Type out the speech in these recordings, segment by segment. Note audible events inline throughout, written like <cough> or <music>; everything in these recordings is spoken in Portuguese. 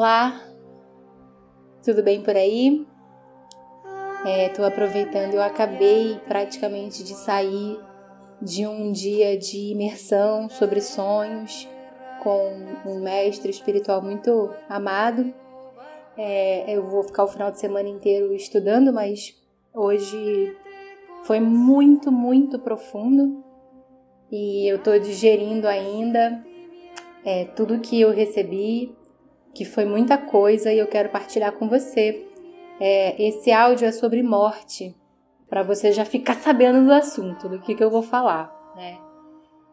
Olá, tudo bem por aí? Estou é, aproveitando, eu acabei praticamente de sair de um dia de imersão sobre sonhos com um mestre espiritual muito amado. É, eu vou ficar o final de semana inteiro estudando, mas hoje foi muito, muito profundo e eu estou digerindo ainda é, tudo que eu recebi que foi muita coisa e eu quero partilhar com você. É, esse áudio é sobre morte, para você já ficar <laughs> sabendo do assunto, do que, que eu vou falar, né?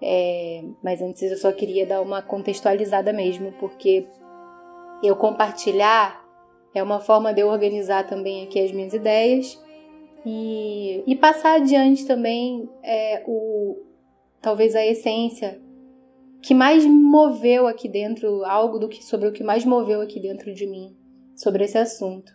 É, mas antes eu só queria dar uma contextualizada mesmo, porque eu compartilhar é uma forma de eu organizar também aqui as minhas ideias e, e passar adiante também é, o talvez a essência que mais moveu aqui dentro, algo do que sobre o que mais moveu aqui dentro de mim sobre esse assunto.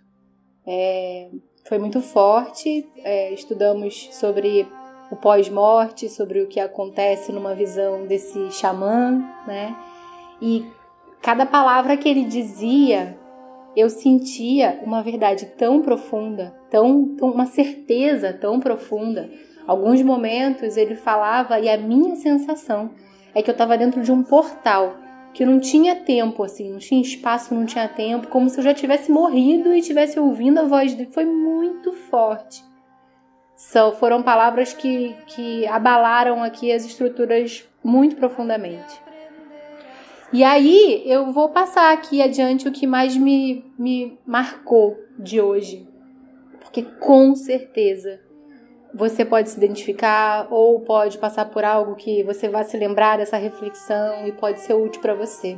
É, foi muito forte. É, estudamos sobre o pós-morte, sobre o que acontece numa visão desse xamã, né? E cada palavra que ele dizia, eu sentia uma verdade tão profunda, tão, uma certeza tão profunda. Alguns momentos ele falava e a minha sensação é que eu estava dentro de um portal que não tinha tempo, assim, não tinha espaço, não tinha tempo, como se eu já tivesse morrido e tivesse ouvindo a voz dele. Foi muito forte. São, foram palavras que, que abalaram aqui as estruturas muito profundamente. E aí eu vou passar aqui adiante o que mais me, me marcou de hoje. Porque com certeza você pode se identificar ou pode passar por algo que você vai se lembrar dessa reflexão e pode ser útil para você.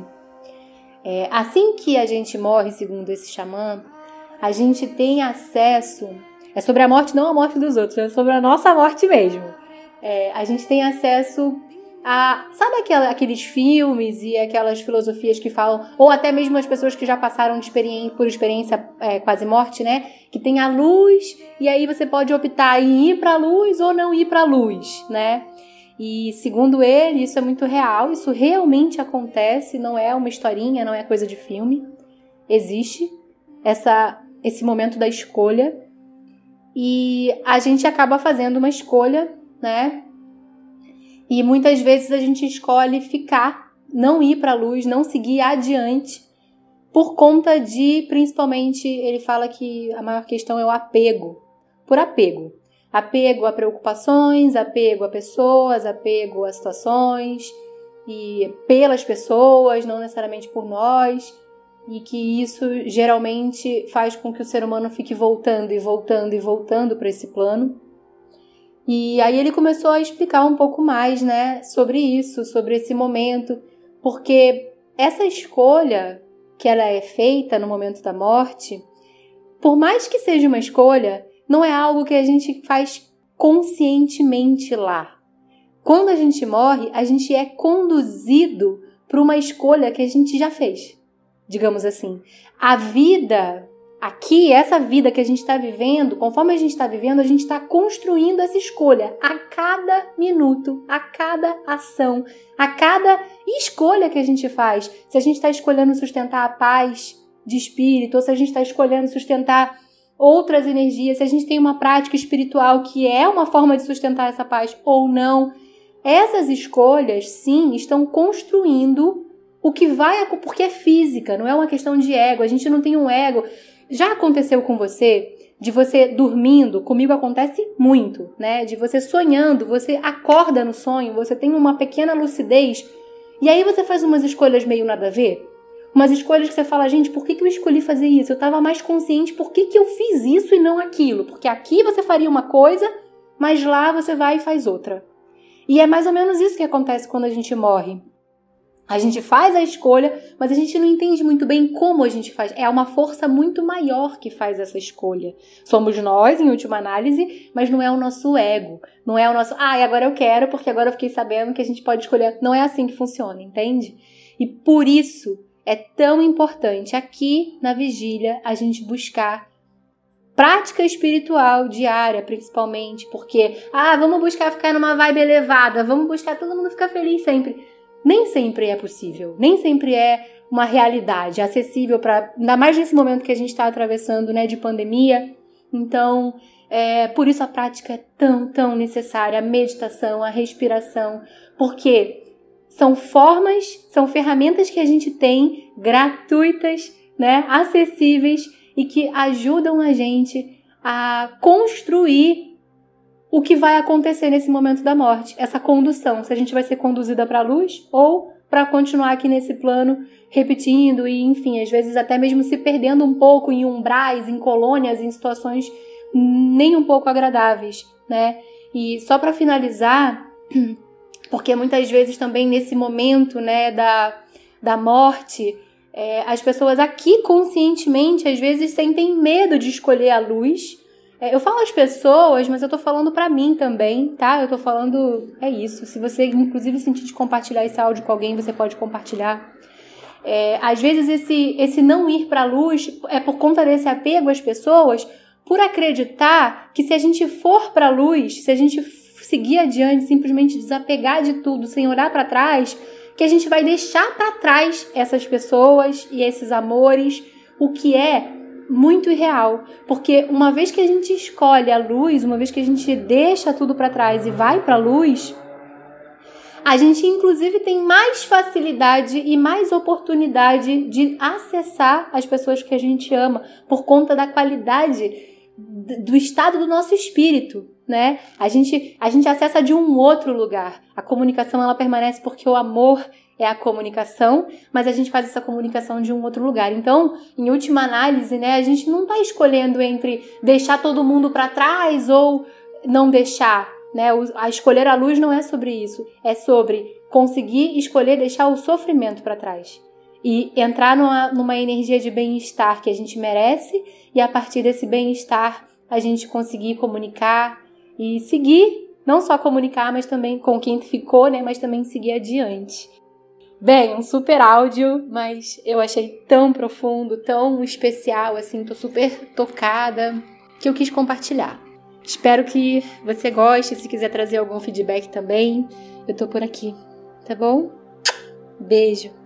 É, assim que a gente morre, segundo esse xamã, a gente tem acesso. É sobre a morte, não a morte dos outros, é sobre a nossa morte mesmo. É, a gente tem acesso a, sabe aquela, aqueles filmes e aquelas filosofias que falam, ou até mesmo as pessoas que já passaram experiência, por experiência é, quase morte, né? Que tem a luz e aí você pode optar em ir para a luz ou não ir para a luz, né? E segundo ele, isso é muito real, isso realmente acontece, não é uma historinha, não é coisa de filme. Existe essa, esse momento da escolha e a gente acaba fazendo uma escolha, né? E muitas vezes a gente escolhe ficar, não ir para a luz, não seguir adiante, por conta de, principalmente, ele fala que a maior questão é o apego. Por apego. Apego a preocupações, apego a pessoas, apego a situações e pelas pessoas, não necessariamente por nós, e que isso geralmente faz com que o ser humano fique voltando e voltando e voltando para esse plano e aí ele começou a explicar um pouco mais, né, sobre isso, sobre esse momento, porque essa escolha que ela é feita no momento da morte, por mais que seja uma escolha, não é algo que a gente faz conscientemente lá. Quando a gente morre, a gente é conduzido para uma escolha que a gente já fez, digamos assim. A vida aqui, essa vida que a gente está vivendo, conforme a gente está vivendo, a gente está construindo essa escolha a cada minuto, a cada ação, a cada escolha que a gente faz. Se a gente está escolhendo sustentar a paz de espírito, ou se a gente está escolhendo sustentar outras energias, se a gente tem uma prática espiritual que é uma forma de sustentar essa paz ou não. Essas escolhas, sim, estão construindo o que vai, porque é física, não é uma questão de ego. A gente não tem um ego. Já aconteceu com você de você dormindo? Comigo acontece muito, né? De você sonhando, você acorda no sonho, você tem uma pequena lucidez e aí você faz umas escolhas meio nada a ver. Umas escolhas que você fala, gente, por que, que eu escolhi fazer isso? Eu estava mais consciente por que, que eu fiz isso e não aquilo. Porque aqui você faria uma coisa, mas lá você vai e faz outra. E é mais ou menos isso que acontece quando a gente morre. A gente faz a escolha, mas a gente não entende muito bem como a gente faz. É uma força muito maior que faz essa escolha. Somos nós, em última análise, mas não é o nosso ego. Não é o nosso, ah, agora eu quero, porque agora eu fiquei sabendo que a gente pode escolher. Não é assim que funciona, entende? E por isso é tão importante aqui na vigília a gente buscar prática espiritual diária, principalmente, porque, ah, vamos buscar ficar numa vibe elevada, vamos buscar todo mundo ficar feliz sempre nem sempre é possível, nem sempre é uma realidade acessível para, ainda mais nesse momento que a gente está atravessando, né, de pandemia. Então, é, por isso a prática é tão, tão necessária, a meditação, a respiração, porque são formas, são ferramentas que a gente tem gratuitas, né, acessíveis e que ajudam a gente a construir o que vai acontecer nesse momento da morte, essa condução, se a gente vai ser conduzida para a luz ou para continuar aqui nesse plano repetindo e, enfim, às vezes até mesmo se perdendo um pouco em umbrais, em colônias, em situações nem um pouco agradáveis, né? E só para finalizar, <clears throat> porque muitas vezes também nesse momento, né, da, da morte, é, as pessoas aqui conscientemente às vezes sentem medo de escolher a luz eu falo as pessoas, mas eu tô falando para mim também, tá? Eu tô falando. É isso. Se você, inclusive, sentir de compartilhar esse áudio com alguém, você pode compartilhar. É, às vezes, esse, esse não ir pra luz é por conta desse apego às pessoas, por acreditar que se a gente for pra luz, se a gente seguir adiante, simplesmente desapegar de tudo, sem olhar para trás, que a gente vai deixar para trás essas pessoas e esses amores, o que é muito irreal, porque uma vez que a gente escolhe a luz, uma vez que a gente deixa tudo para trás e vai para a luz, a gente inclusive tem mais facilidade e mais oportunidade de acessar as pessoas que a gente ama por conta da qualidade do estado do nosso espírito, né? A gente a gente acessa de um outro lugar. A comunicação ela permanece porque o amor é a comunicação, mas a gente faz essa comunicação de um outro lugar. Então, em última análise, né, a gente não está escolhendo entre deixar todo mundo para trás ou não deixar. Né? A escolher a luz não é sobre isso, é sobre conseguir escolher deixar o sofrimento para trás e entrar numa, numa energia de bem-estar que a gente merece e a partir desse bem-estar a gente conseguir comunicar e seguir, não só comunicar, mas também com quem ficou, né, mas também seguir adiante. Bem, um super áudio, mas eu achei tão profundo, tão especial, assim, tô super tocada, que eu quis compartilhar. Espero que você goste, se quiser trazer algum feedback também, eu tô por aqui, tá bom? Beijo!